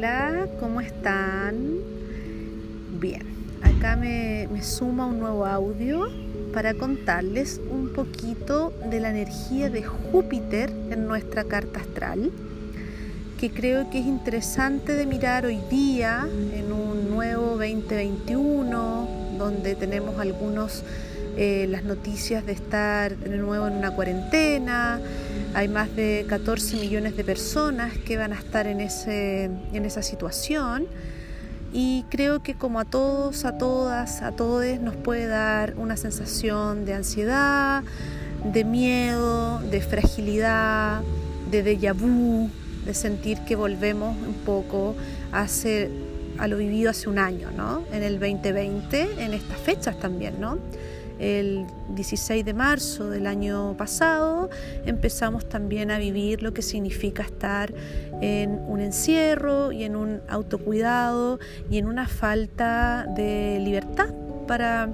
Hola, ¿cómo están? Bien, acá me, me suma un nuevo audio para contarles un poquito de la energía de Júpiter en nuestra carta astral, que creo que es interesante de mirar hoy día en un nuevo 2021, donde tenemos algunos eh, las noticias de estar de nuevo en una cuarentena. Hay más de 14 millones de personas que van a estar en, ese, en esa situación. Y creo que como a todos, a todas, a todos nos puede dar una sensación de ansiedad, de miedo, de fragilidad, de déjà vu, de sentir que volvemos un poco a, a lo vivido hace un año, ¿no? En el 2020, en estas fechas también, ¿no? el 16 de marzo del año pasado empezamos también a vivir lo que significa estar en un encierro y en un autocuidado y en una falta de libertad para,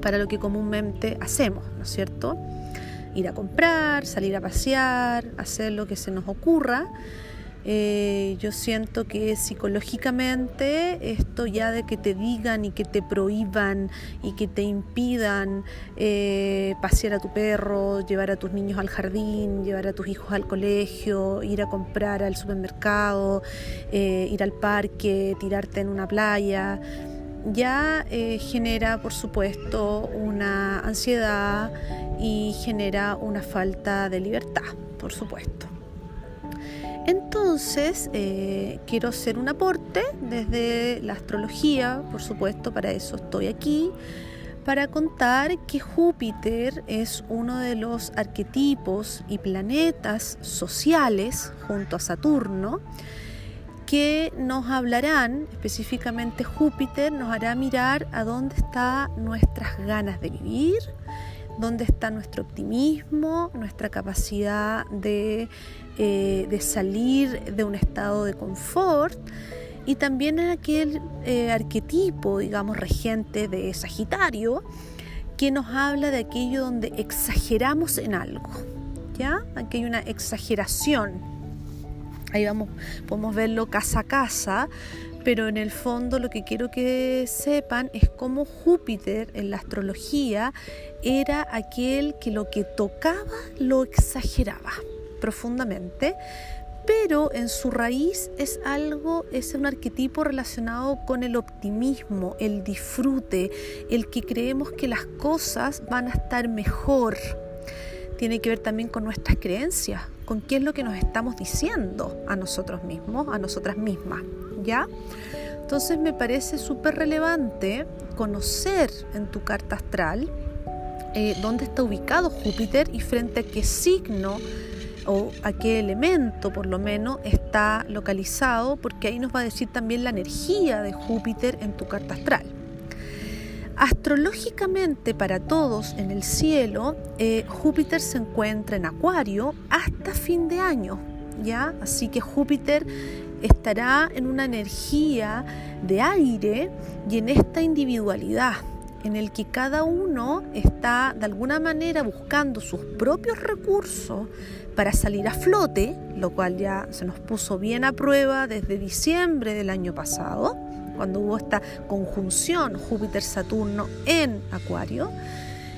para lo que comúnmente hacemos, ¿no es cierto? Ir a comprar, salir a pasear, hacer lo que se nos ocurra eh, yo siento que psicológicamente esto ya de que te digan y que te prohíban y que te impidan eh, pasear a tu perro, llevar a tus niños al jardín, llevar a tus hijos al colegio, ir a comprar al supermercado, eh, ir al parque, tirarte en una playa, ya genera por supuesto una ansiedad y genera una falta de libertad, por supuesto. Entonces, eh, quiero hacer un aporte desde la astrología, por supuesto, para eso estoy aquí, para contar que Júpiter es uno de los arquetipos y planetas sociales junto a Saturno que nos hablarán, específicamente Júpiter, nos hará mirar a dónde están nuestras ganas de vivir, dónde está nuestro optimismo, nuestra capacidad de, eh, de salir de un estado de confort y también en aquel eh, arquetipo, digamos, regente de Sagitario, que nos habla de aquello donde exageramos en algo, ¿ya? Aquí hay una exageración. Ahí vamos, podemos verlo casa a casa, pero en el fondo lo que quiero que sepan es cómo Júpiter en la astrología era aquel que lo que tocaba lo exageraba profundamente, pero en su raíz es algo, es un arquetipo relacionado con el optimismo, el disfrute, el que creemos que las cosas van a estar mejor. Tiene que ver también con nuestras creencias, con qué es lo que nos estamos diciendo a nosotros mismos, a nosotras mismas. ¿Ya? Entonces me parece súper relevante conocer en tu carta astral eh, dónde está ubicado Júpiter y frente a qué signo o a qué elemento por lo menos está localizado, porque ahí nos va a decir también la energía de Júpiter en tu carta astral. Astrológicamente para todos en el cielo, eh, Júpiter se encuentra en Acuario hasta fin de año, ¿ya? Así que Júpiter estará en una energía de aire y en esta individualidad en el que cada uno está de alguna manera buscando sus propios recursos para salir a flote, lo cual ya se nos puso bien a prueba desde diciembre del año pasado, cuando hubo esta conjunción Júpiter-Saturno en Acuario.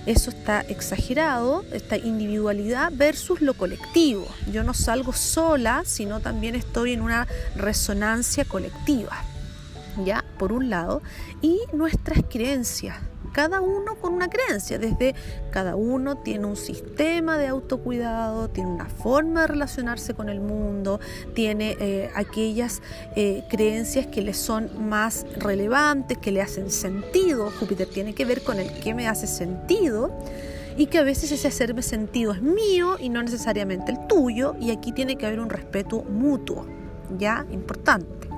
Eso está exagerado, esta individualidad versus lo colectivo. Yo no salgo sola, sino también estoy en una resonancia colectiva. ¿Ya? Por un lado. Y nuestras creencias cada uno con una creencia, desde cada uno tiene un sistema de autocuidado, tiene una forma de relacionarse con el mundo, tiene eh, aquellas eh, creencias que le son más relevantes, que le hacen sentido. Júpiter tiene que ver con el que me hace sentido y que a veces ese hacerme sentido es mío y no necesariamente el tuyo y aquí tiene que haber un respeto mutuo, ¿ya? Importante.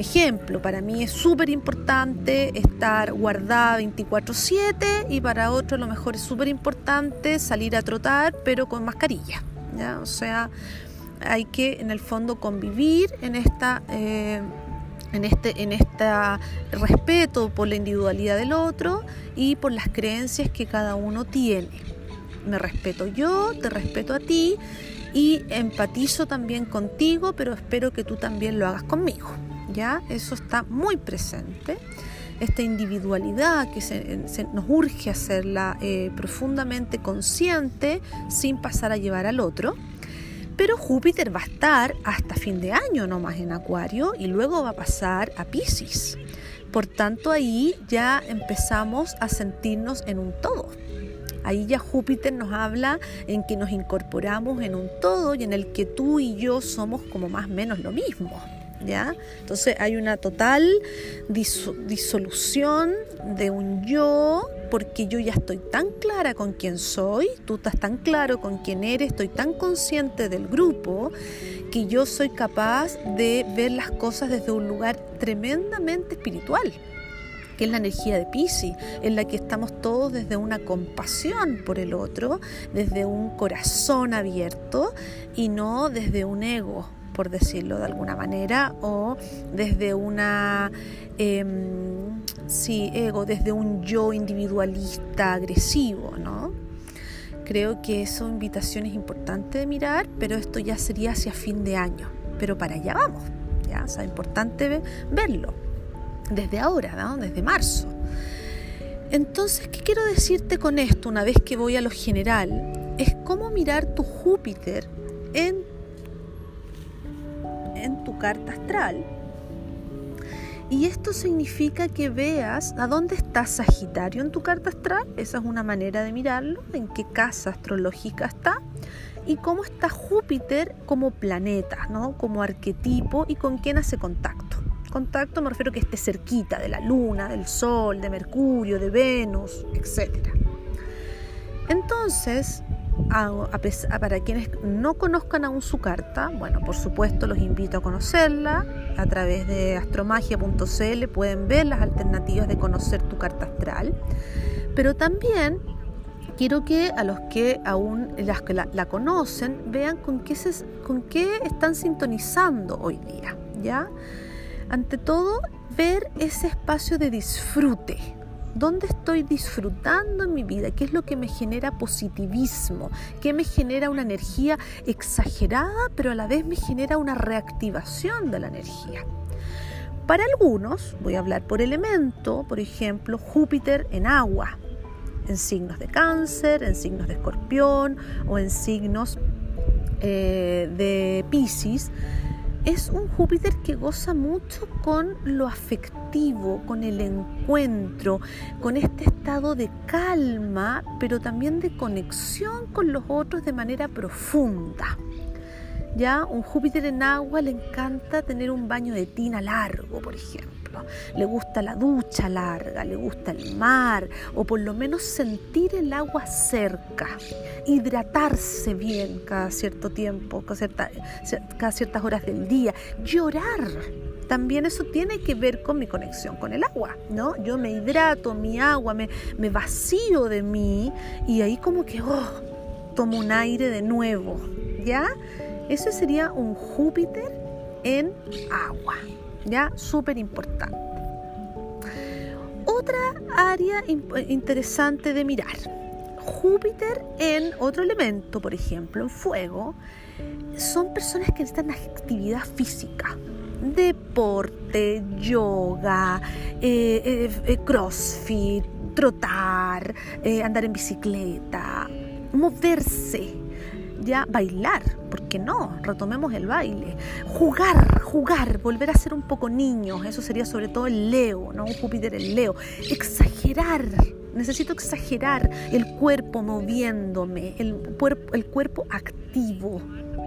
Ejemplo, para mí es súper importante estar guardada 24/7 y para otro a lo mejor es súper importante salir a trotar pero con mascarilla. O sea, hay que en el fondo convivir en esta... Eh, en este, en este respeto por la individualidad del otro y por las creencias que cada uno tiene. Me respeto yo, te respeto a ti y empatizo también contigo, pero espero que tú también lo hagas conmigo. ¿Ya? Eso está muy presente. Esta individualidad que se, nos urge hacerla eh, profundamente consciente sin pasar a llevar al otro. Pero Júpiter va a estar hasta fin de año nomás en Acuario y luego va a pasar a Pisces. Por tanto, ahí ya empezamos a sentirnos en un todo. Ahí ya Júpiter nos habla en que nos incorporamos en un todo y en el que tú y yo somos como más o menos lo mismo. Entonces hay una total disolución de un yo, porque yo ya estoy tan clara con quién soy, tú estás tan claro con quién eres, estoy tan consciente del grupo, que yo soy capaz de ver las cosas desde un lugar tremendamente espiritual que es la energía de Pisces, en la que estamos todos desde una compasión por el otro, desde un corazón abierto y no desde un ego, por decirlo de alguna manera, o desde una, em, sí, ego, desde un yo individualista agresivo, ¿no? Creo que eso invitación es importante de mirar, pero esto ya sería hacia fin de año, pero para allá vamos, ya, o sea, importante verlo desde ahora, ¿no? desde marzo. Entonces, ¿qué quiero decirte con esto una vez que voy a lo general? Es cómo mirar tu Júpiter en, en tu carta astral. Y esto significa que veas a dónde está Sagitario en tu carta astral. Esa es una manera de mirarlo, en qué casa astrológica está. Y cómo está Júpiter como planeta, ¿no? como arquetipo y con quién hace contacto. Contacto me refiero a que esté cerquita de la Luna, del Sol, de Mercurio, de Venus, etc. Entonces, para quienes no conozcan aún su carta, bueno, por supuesto los invito a conocerla. A través de astromagia.cl pueden ver las alternativas de conocer tu carta astral. Pero también quiero que a los que aún las que la, conocen vean con qué, se, con qué están sintonizando hoy día, ¿ya? Ante todo, ver ese espacio de disfrute. ¿Dónde estoy disfrutando en mi vida? ¿Qué es lo que me genera positivismo? ¿Qué me genera una energía exagerada, pero a la vez me genera una reactivación de la energía? Para algunos, voy a hablar por elemento, por ejemplo, Júpiter en agua, en signos de cáncer, en signos de escorpión o en signos eh, de Pisces es un Júpiter que goza mucho con lo afectivo, con el encuentro, con este estado de calma, pero también de conexión con los otros de manera profunda. Ya un Júpiter en agua le encanta tener un baño de tina largo, por ejemplo le gusta la ducha larga, le gusta el mar o por lo menos sentir el agua cerca, hidratarse bien cada cierto tiempo, cada, ciertas horas del día, llorar también eso tiene que ver con mi conexión con el agua, ¿no? Yo me hidrato, mi agua, me, me vacío de mí y ahí como que, oh, tomo un aire de nuevo, ¿ya? Eso sería un Júpiter en agua. ¿ya? Súper importante. Otra área interesante de mirar. Júpiter en otro elemento, por ejemplo, en fuego, son personas que necesitan actividad física, deporte, yoga, eh, eh, eh, crossfit, trotar, andar en bicicleta, moverse, ya bailar, ¿por qué no? Retomemos el baile. Jugar, jugar, volver a ser un poco niños, eso sería sobre todo el Leo, ¿no? Júpiter el Leo. Exagerar, necesito exagerar el cuerpo moviéndome, el, cuerpo, el cuerpo activo,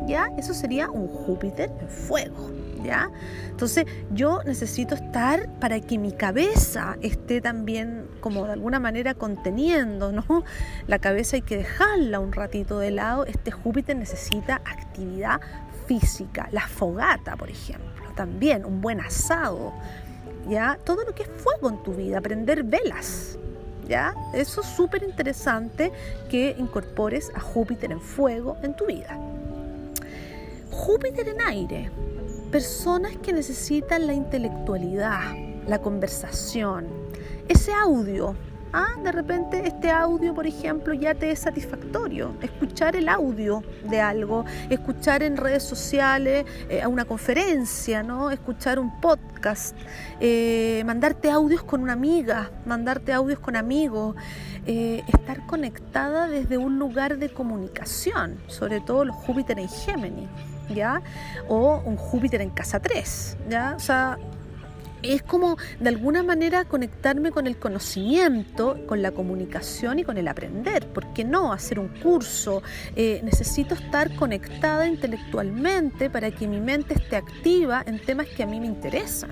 ¿ya? Eso sería un Júpiter en fuego. ¿Ya? Entonces yo necesito estar para que mi cabeza esté también como de alguna manera conteniendo, ¿no? La cabeza hay que dejarla un ratito de lado. Este Júpiter necesita actividad física, la fogata, por ejemplo, también un buen asado, ¿ya? Todo lo que es fuego en tu vida, prender velas, ¿ya? Eso es súper interesante que incorpores a Júpiter en fuego en tu vida. Júpiter en aire, personas que necesitan la intelectualidad, la conversación, ese audio, Ah, de repente este audio, por ejemplo, ya te es satisfactorio. Escuchar el audio de algo, escuchar en redes sociales, eh, a una conferencia, ¿no? Escuchar un podcast, eh, mandarte audios con una amiga, mandarte audios con amigos, eh, estar conectada desde un lugar de comunicación, sobre todo los Júpiter en Géminis. ¿Ya? O un Júpiter en casa 3, ¿ya? O sea, es como de alguna manera conectarme con el conocimiento, con la comunicación y con el aprender. ¿Por qué no hacer un curso? Eh, necesito estar conectada intelectualmente para que mi mente esté activa en temas que a mí me interesan.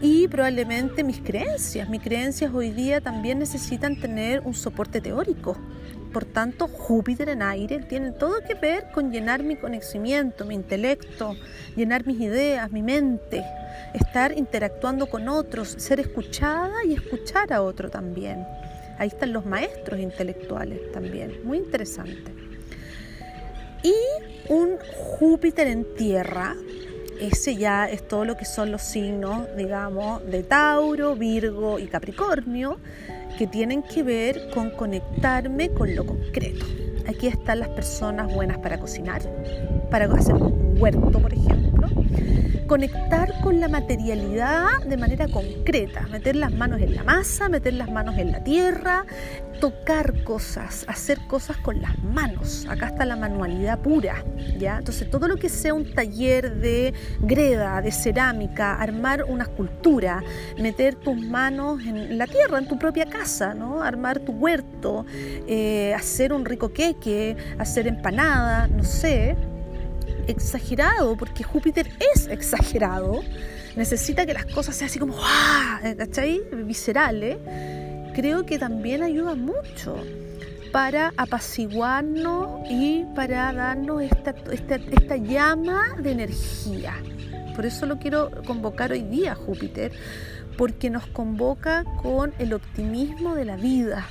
Y probablemente mis creencias, mis creencias hoy día también necesitan tener un soporte teórico. Por tanto, Júpiter en aire tiene todo que ver con llenar mi conocimiento, mi intelecto, llenar mis ideas, mi mente estar interactuando con otros, ser escuchada y escuchar a otro también. Ahí están los maestros intelectuales también, muy interesante. Y un Júpiter en tierra, ese ya es todo lo que son los signos, digamos, de Tauro, Virgo y Capricornio, que tienen que ver con conectarme con lo concreto. Aquí están las personas buenas para cocinar, para hacer un huerto, por ejemplo, conectar con la materialidad de manera concreta, meter las manos en la masa, meter las manos en la tierra, tocar cosas, hacer cosas con las manos. Acá está la manualidad pura, ¿ya? Entonces, todo lo que sea un taller de greda, de cerámica, armar una escultura, meter tus manos en la tierra, en tu propia casa, ¿no? Armar tu huerto, eh, hacer un rico queque, hacer empanada, no sé, exagerado, porque Júpiter es exagerado, necesita que las cosas sean así como, ¿cachai? Viscerales, creo que también ayuda mucho para apaciguarnos y para darnos esta, esta, esta llama de energía. Por eso lo quiero convocar hoy día, Júpiter, porque nos convoca con el optimismo de la vida,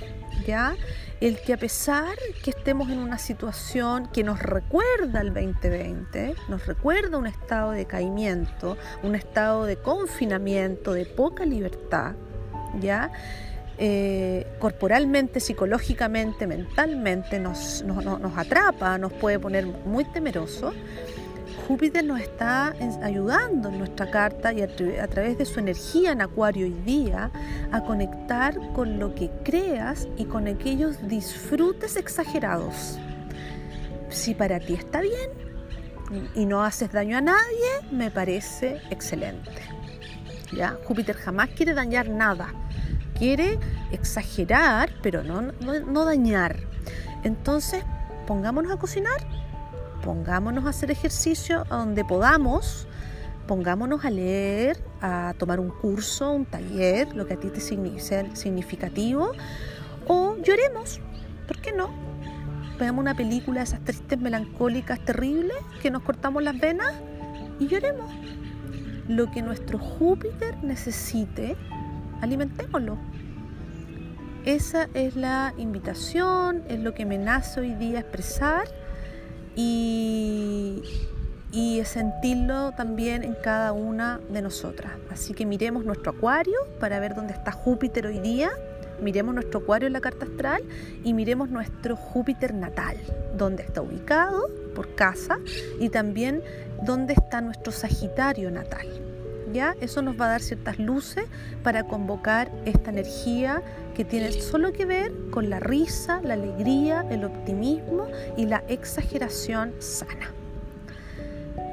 ¿ya? el que a pesar que estemos en una situación que nos recuerda el 2020, nos recuerda un estado de caimiento, un estado de confinamiento, de poca libertad, ¿ya? Eh, corporalmente, psicológicamente, mentalmente nos, nos atrapa, nos puede poner muy temerosos, Júpiter nos está ayudando en nuestra carta y a, través de su energía en Acuario hoy día a conectar con lo que creas y con aquellos disfrutes exagerados. Si para ti está bien y no haces daño a nadie, me parece excelente. ¿Ya? Júpiter jamás quiere dañar nada. Quiere exagerar, pero no, no dañar. Entonces, pongámonos a cocinar pongámonos a hacer ejercicio donde podamos, pongámonos a leer, a tomar un curso, un taller, lo que a ti te sea significativo, o lloremos, ¿por qué no? Veamos una película de esas tristes, melancólicas, terribles, que nos cortamos las venas y lloremos. Lo que nuestro Júpiter necesite, alimentémoslo. Esa es la invitación, es lo que me nace hoy día expresar y, sentirlo también en cada una de nosotras. Así que miremos nuestro acuario para ver dónde está Júpiter hoy día, miremos nuestro acuario en la carta astral y miremos nuestro Júpiter natal, dónde está ubicado por casa y también dónde está nuestro Sagitario natal. ¿Ya? Eso nos va a dar ciertas luces para convocar esta energía que tiene solo que ver con la risa, la alegría, el optimismo y la exageración sana.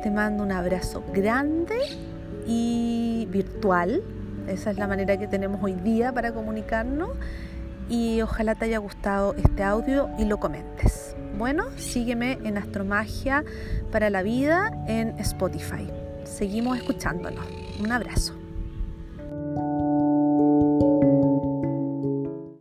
Te mando un abrazo grande y virtual. Esa es la manera que tenemos hoy día para comunicarnos y ojalá te haya gustado este audio y lo comentes. Bueno, sígueme en Astromagia para la Vida en Spotify. Seguimos escuchándonos. Un abrazo.